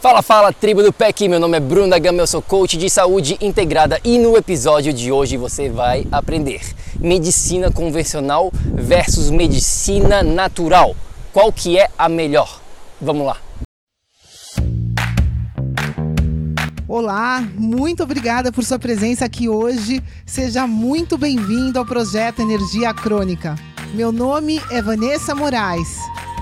Fala, fala, tribo do PEC! Meu nome é Bruno da Gama, eu sou coach de saúde integrada e no episódio de hoje você vai aprender medicina convencional versus medicina natural. Qual que é a melhor? Vamos lá! Olá, muito obrigada por sua presença aqui hoje. Seja muito bem-vindo ao projeto Energia Crônica. Meu nome é Vanessa Moraes.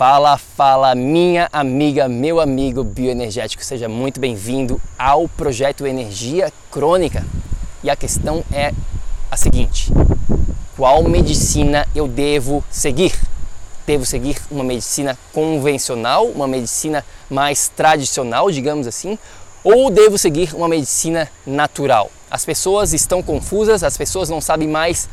Fala, fala, minha amiga, meu amigo bioenergético, seja muito bem-vindo ao projeto Energia Crônica. E a questão é a seguinte: qual medicina eu devo seguir? Devo seguir uma medicina convencional, uma medicina mais tradicional, digamos assim, ou devo seguir uma medicina natural? As pessoas estão confusas, as pessoas não sabem mais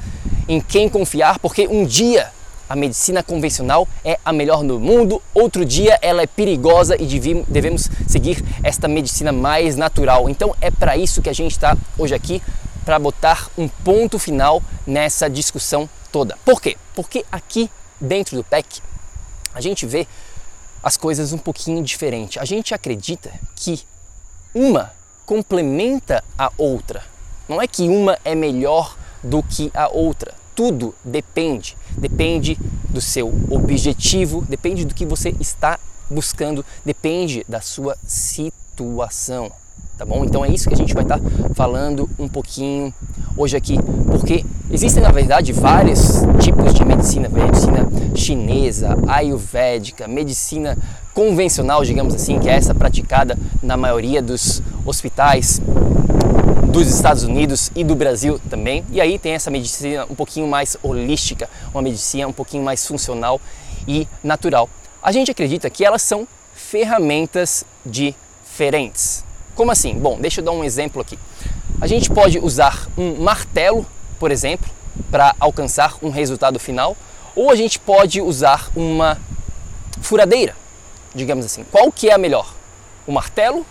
em quem confiar, porque um dia a medicina convencional é a melhor no mundo, outro dia ela é perigosa e devemos seguir esta medicina mais natural. Então é para isso que a gente está hoje aqui, para botar um ponto final nessa discussão toda. Por quê? Porque aqui dentro do PEC a gente vê as coisas um pouquinho diferente. A gente acredita que uma complementa a outra. Não é que uma é melhor do que a outra tudo depende. Depende do seu objetivo, depende do que você está buscando, depende da sua situação. Tá bom? Então é isso que a gente vai estar tá falando um pouquinho hoje aqui, porque existem na verdade vários tipos de medicina, medicina chinesa, ayurvédica, medicina convencional, digamos assim, que é essa praticada na maioria dos hospitais dos Estados Unidos e do Brasil também. E aí tem essa medicina um pouquinho mais holística, uma medicina um pouquinho mais funcional e natural. A gente acredita que elas são ferramentas diferentes. Como assim? Bom, deixa eu dar um exemplo aqui. A gente pode usar um martelo, por exemplo, para alcançar um resultado final, ou a gente pode usar uma furadeira, digamos assim. Qual que é a melhor? O martelo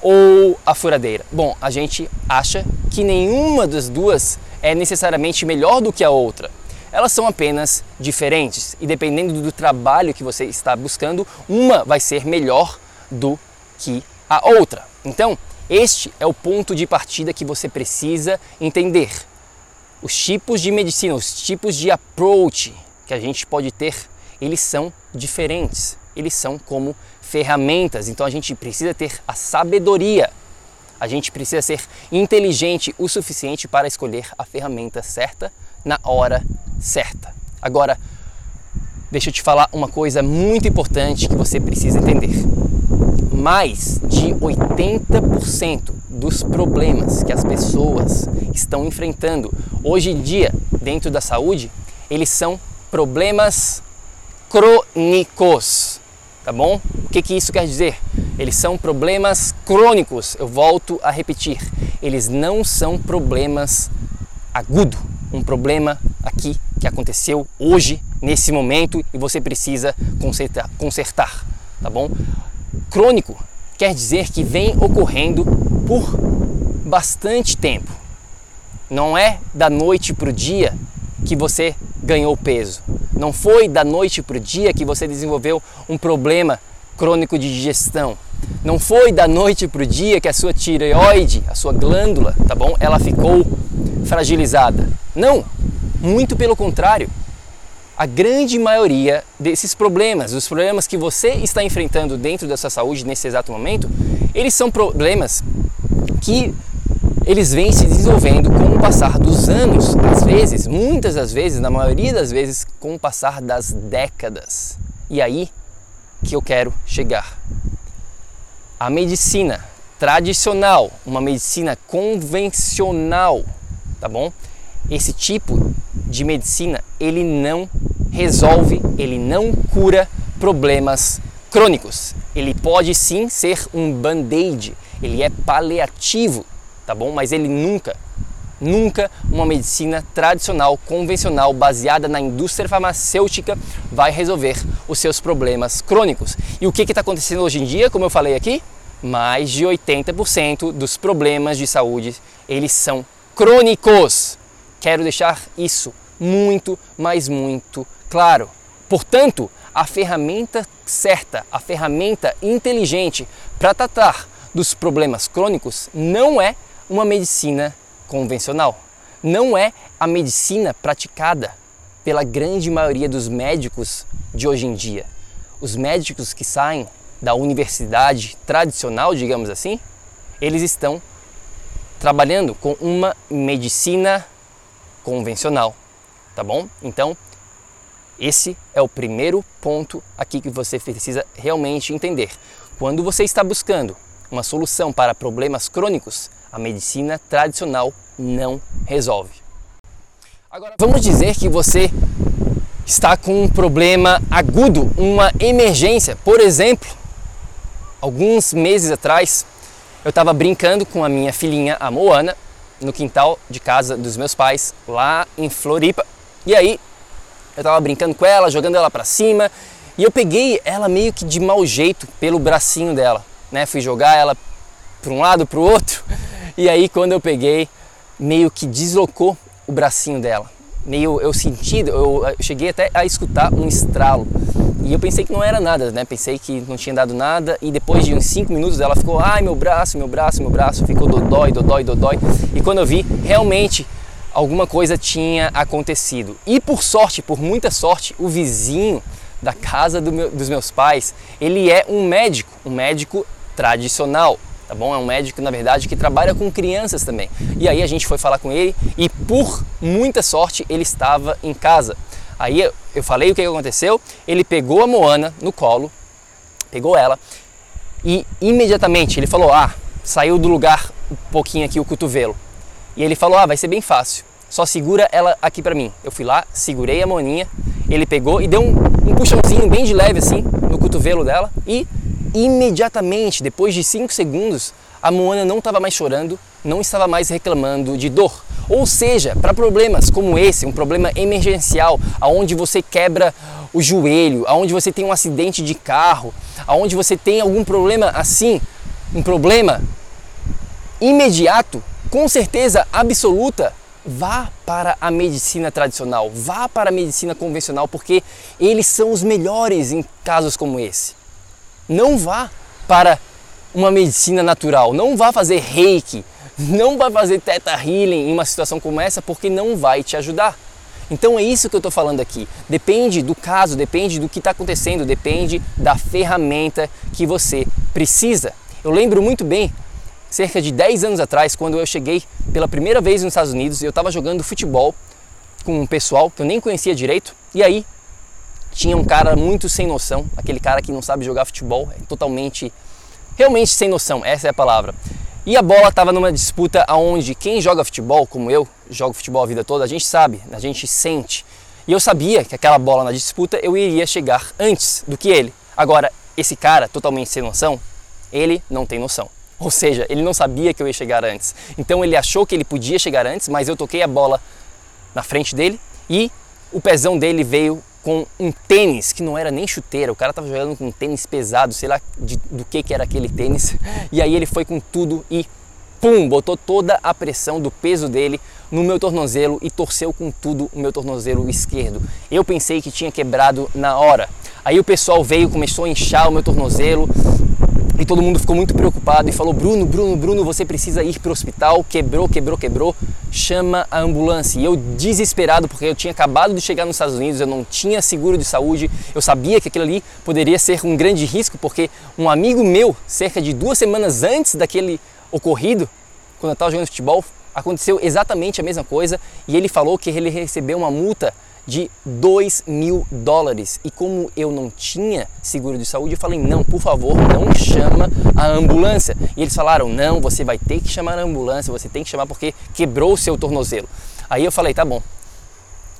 ou a furadeira? Bom, a gente acha que nenhuma das duas é necessariamente melhor do que a outra. Elas são apenas diferentes e dependendo do trabalho que você está buscando, uma vai ser melhor do que a outra. Então, este é o ponto de partida que você precisa entender. Os tipos de medicina, os tipos de approach que a gente pode ter, eles são diferentes. Eles são como ferramentas. Então a gente precisa ter a sabedoria. A gente precisa ser inteligente o suficiente para escolher a ferramenta certa na hora certa. Agora, deixa eu te falar uma coisa muito importante que você precisa entender. Mais de 80% dos problemas que as pessoas estão enfrentando hoje em dia dentro da saúde, eles são problemas crônicos tá bom? O que, que isso quer dizer? Eles são problemas crônicos, eu volto a repetir, eles não são problemas agudo, um problema aqui que aconteceu hoje, nesse momento, e você precisa consertar, consertar tá bom? Crônico quer dizer que vem ocorrendo por bastante tempo. Não é da noite para o dia que você ganhou peso. Não foi da noite para o dia que você desenvolveu um problema crônico de digestão. Não foi da noite para o dia que a sua tireoide, a sua glândula, tá bom? Ela ficou fragilizada. Não! Muito pelo contrário. A grande maioria desses problemas, os problemas que você está enfrentando dentro da sua saúde nesse exato momento, eles são problemas que eles vêm se desenvolvendo com o passar dos anos, às vezes, muitas das vezes, na maioria das vezes, com o passar das décadas. E aí que eu quero chegar. A medicina tradicional, uma medicina convencional, tá bom? Esse tipo de medicina, ele não resolve, ele não cura problemas crônicos. Ele pode sim ser um band-aid, ele é paliativo, tá bom? Mas ele nunca, nunca uma medicina tradicional, convencional, baseada na indústria farmacêutica vai resolver os seus problemas crônicos. E o que está acontecendo hoje em dia, como eu falei aqui? Mais de 80% dos problemas de saúde, eles são crônicos. Quero deixar isso muito, mas muito claro. Portanto, a ferramenta certa, a ferramenta inteligente para tratar dos problemas crônicos não é uma medicina convencional. Não é a medicina praticada pela grande maioria dos médicos de hoje em dia. Os médicos que saem da universidade tradicional, digamos assim, eles estão trabalhando com uma medicina convencional, tá bom? Então, esse é o primeiro ponto aqui que você precisa realmente entender. Quando você está buscando uma solução para problemas crônicos, a medicina tradicional não resolve. Agora, vamos dizer que você está com um problema agudo, uma emergência. Por exemplo, alguns meses atrás, eu estava brincando com a minha filhinha, a Moana, no quintal de casa dos meus pais, lá em Floripa. E aí, eu estava brincando com ela, jogando ela para cima, e eu peguei ela meio que de mau jeito pelo bracinho dela, né? Fui jogar ela para um lado, para o outro, e aí quando eu peguei, meio que deslocou o bracinho dela. Meio eu senti, eu, cheguei até a escutar um estralo. E eu pensei que não era nada, né? Pensei que não tinha dado nada. E depois de uns 5 minutos ela ficou, ai meu braço, meu braço, meu braço. Ficou dodói, dodói, dodói. E quando eu vi, realmente alguma coisa tinha acontecido. E por sorte, por muita sorte, o vizinho da casa do meu, dos meus pais, ele é um médico, um médico tradicional tá bom? É um médico, na verdade, que trabalha com crianças também. E aí a gente foi falar com ele e, por muita sorte, ele estava em casa. Aí eu falei o que aconteceu, ele pegou a Moana no colo, pegou ela e imediatamente ele falou: Ah, saiu do lugar um pouquinho aqui o cotovelo. E ele falou: Ah, vai ser bem fácil, só segura ela aqui para mim. Eu fui lá, segurei a Moaninha, ele pegou e deu um, um puxãozinho bem de leve assim no cotovelo dela e imediatamente, depois de 5 segundos, a Moana não estava mais chorando, não estava mais reclamando de dor. Ou seja, para problemas como esse, um problema emergencial, aonde você quebra o joelho, aonde você tem um acidente de carro, aonde você tem algum problema assim, um problema imediato, com certeza absoluta, vá para a medicina tradicional, vá para a medicina convencional, porque eles são os melhores em casos como esse. Não vá para uma medicina natural, não vá fazer reiki, não vá fazer teta healing em uma situação como essa porque não vai te ajudar. Então é isso que eu estou falando aqui. Depende do caso, depende do que está acontecendo, depende da ferramenta que você precisa. Eu lembro muito bem, cerca de 10 anos atrás, quando eu cheguei pela primeira vez nos Estados Unidos, eu estava jogando futebol com um pessoal que eu nem conhecia direito, e aí tinha um cara muito sem noção, aquele cara que não sabe jogar futebol, é totalmente, realmente sem noção, essa é a palavra. E a bola estava numa disputa onde quem joga futebol, como eu, jogo futebol a vida toda, a gente sabe, a gente sente. E eu sabia que aquela bola na disputa eu iria chegar antes do que ele. Agora, esse cara, totalmente sem noção, ele não tem noção. Ou seja, ele não sabia que eu ia chegar antes. Então ele achou que ele podia chegar antes, mas eu toquei a bola na frente dele e o pezão dele veio com um tênis que não era nem chuteira, o cara tava jogando com um tênis pesado, sei lá de, do que que era aquele tênis, e aí ele foi com tudo e pum, botou toda a pressão do peso dele no meu tornozelo e torceu com tudo o meu tornozelo esquerdo. Eu pensei que tinha quebrado na hora. Aí o pessoal veio, começou a inchar o meu tornozelo, e todo mundo ficou muito preocupado e falou: Bruno, Bruno, Bruno, você precisa ir para o hospital. Quebrou, quebrou, quebrou. chama a ambulância. E eu desesperado, porque eu tinha acabado de chegar nos Estados Unidos, eu não tinha seguro de saúde, eu sabia que aquilo ali poderia ser um grande risco, porque um amigo meu, cerca de duas semanas antes daquele ocorrido, quando eu estava jogando futebol, aconteceu exatamente a mesma coisa e ele falou que ele recebeu uma multa de 2 mil dólares. E como eu não tinha seguro de saúde, eu falei: não, por favor, não chama a ambulância. E eles falaram: não, você vai ter que chamar a ambulância, você tem que chamar porque quebrou o seu tornozelo. Aí eu falei: tá bom.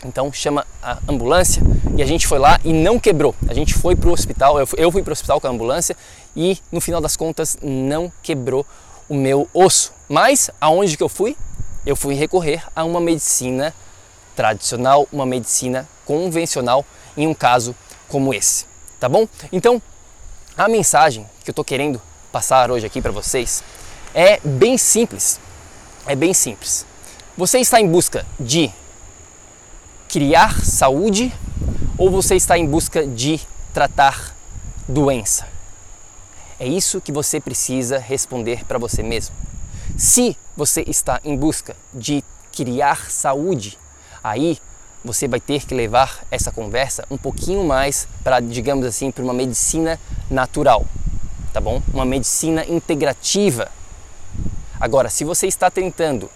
Então chama a ambulância e a gente foi lá e não quebrou. A gente foi para o hospital, eu fui, eu fui para o hospital com a ambulância e no final das contas não quebrou o meu osso. Mas aonde que eu fui? Eu fui recorrer a uma medicina tradicional, uma medicina convencional em um caso como esse, tá bom? Então, a mensagem que eu estou querendo passar hoje aqui para vocês é bem simples. É bem simples. Você está em busca de criar saúde ou você está em busca de tratar doença? É isso que você precisa responder para você mesmo. Se você está em busca de criar saúde, aí você vai ter que levar essa conversa um pouquinho mais para, digamos assim, para uma medicina natural, tá bom? Uma medicina integrativa. Agora, se você está tentando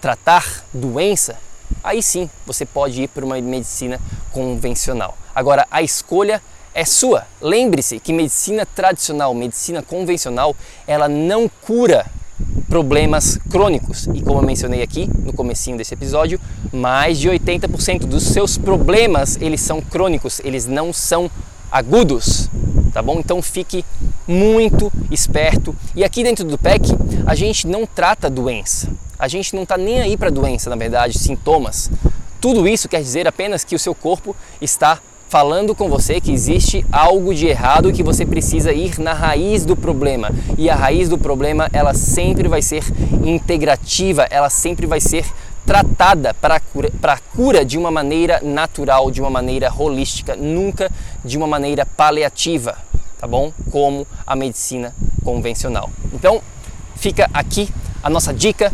tratar doença, aí sim você pode ir para uma medicina convencional. Agora, a escolha é sua. Lembre-se que medicina tradicional, medicina convencional, ela não cura problemas crônicos. E como eu mencionei aqui no comecinho desse episódio, mais de 80% dos seus problemas, eles são crônicos, eles não são agudos, tá bom? Então fique muito esperto. E aqui dentro do PEC, a gente não trata doença. A gente não está nem aí para doença, na verdade, sintomas. Tudo isso quer dizer apenas que o seu corpo está falando com você que existe algo de errado e que você precisa ir na raiz do problema. E a raiz do problema, ela sempre vai ser integrativa, ela sempre vai ser tratada para a cura, cura de uma maneira natural, de uma maneira holística, nunca de uma maneira paliativa, tá bom? Como a medicina convencional. Então, fica aqui a nossa dica.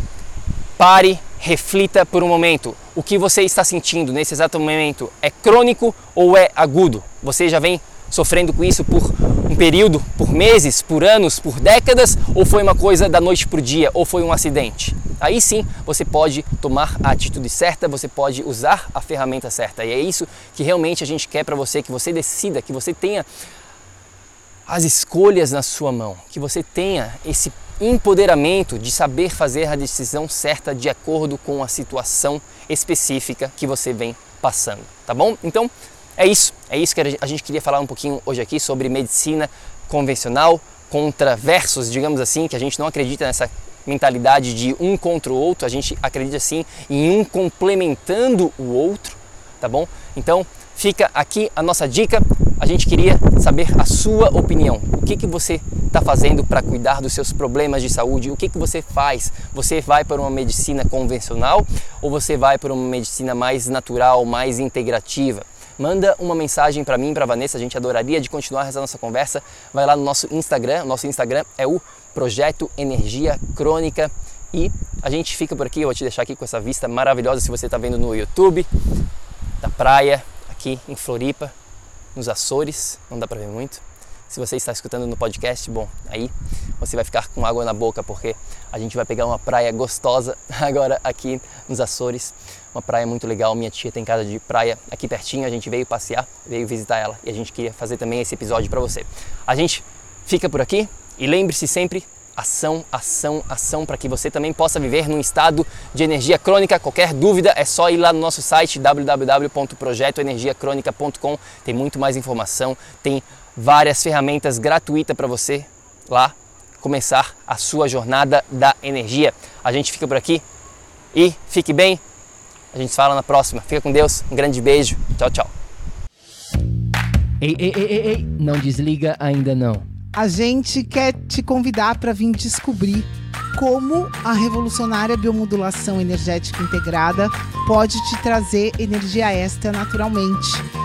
Pare, reflita por um momento. O que você está sentindo nesse exato momento é crônico ou é agudo? Você já vem sofrendo com isso por um período, por meses, por anos, por décadas, ou foi uma coisa da noite para o dia, ou foi um acidente? Aí sim você pode tomar a atitude certa, você pode usar a ferramenta certa. E é isso que realmente a gente quer para você, que você decida, que você tenha as escolhas na sua mão, que você tenha esse empoderamento de saber fazer a decisão certa de acordo com a situação específica que você vem passando, tá bom? Então é isso, é isso que a gente queria falar um pouquinho hoje aqui sobre medicina convencional contra versus, digamos assim, que a gente não acredita nessa mentalidade de um contra o outro, a gente acredita sim em um complementando o outro, tá bom? Então fica aqui a nossa dica. A gente queria saber a sua opinião. O que, que você está fazendo para cuidar dos seus problemas de saúde? O que, que você faz? Você vai para uma medicina convencional ou você vai para uma medicina mais natural, mais integrativa? Manda uma mensagem para mim, para Vanessa, a gente adoraria de continuar essa nossa conversa. Vai lá no nosso Instagram, nosso Instagram é o Projeto Energia Crônica e a gente fica por aqui. Eu vou te deixar aqui com essa vista maravilhosa se você está vendo no YouTube da praia aqui em Floripa, nos Açores, não dá para ver muito. Se você está escutando no podcast, bom, aí você vai ficar com água na boca porque a gente vai pegar uma praia gostosa agora aqui nos Açores, uma praia muito legal. Minha tia tem casa de praia aqui pertinho, a gente veio passear, veio visitar ela e a gente queria fazer também esse episódio para você. A gente fica por aqui e lembre-se sempre ação, ação, ação para que você também possa viver num estado de energia crônica. Qualquer dúvida é só ir lá no nosso site www.projetoenergiacronica.com. Tem muito mais informação, tem várias ferramentas gratuitas para você lá começar a sua jornada da energia. A gente fica por aqui e fique bem. A gente se fala na próxima. Fica com Deus. Um grande beijo. Tchau, tchau. Ei, ei, ei, ei, ei. não desliga ainda não. A gente quer te convidar para vir descobrir como a revolucionária biomodulação energética integrada pode te trazer energia extra naturalmente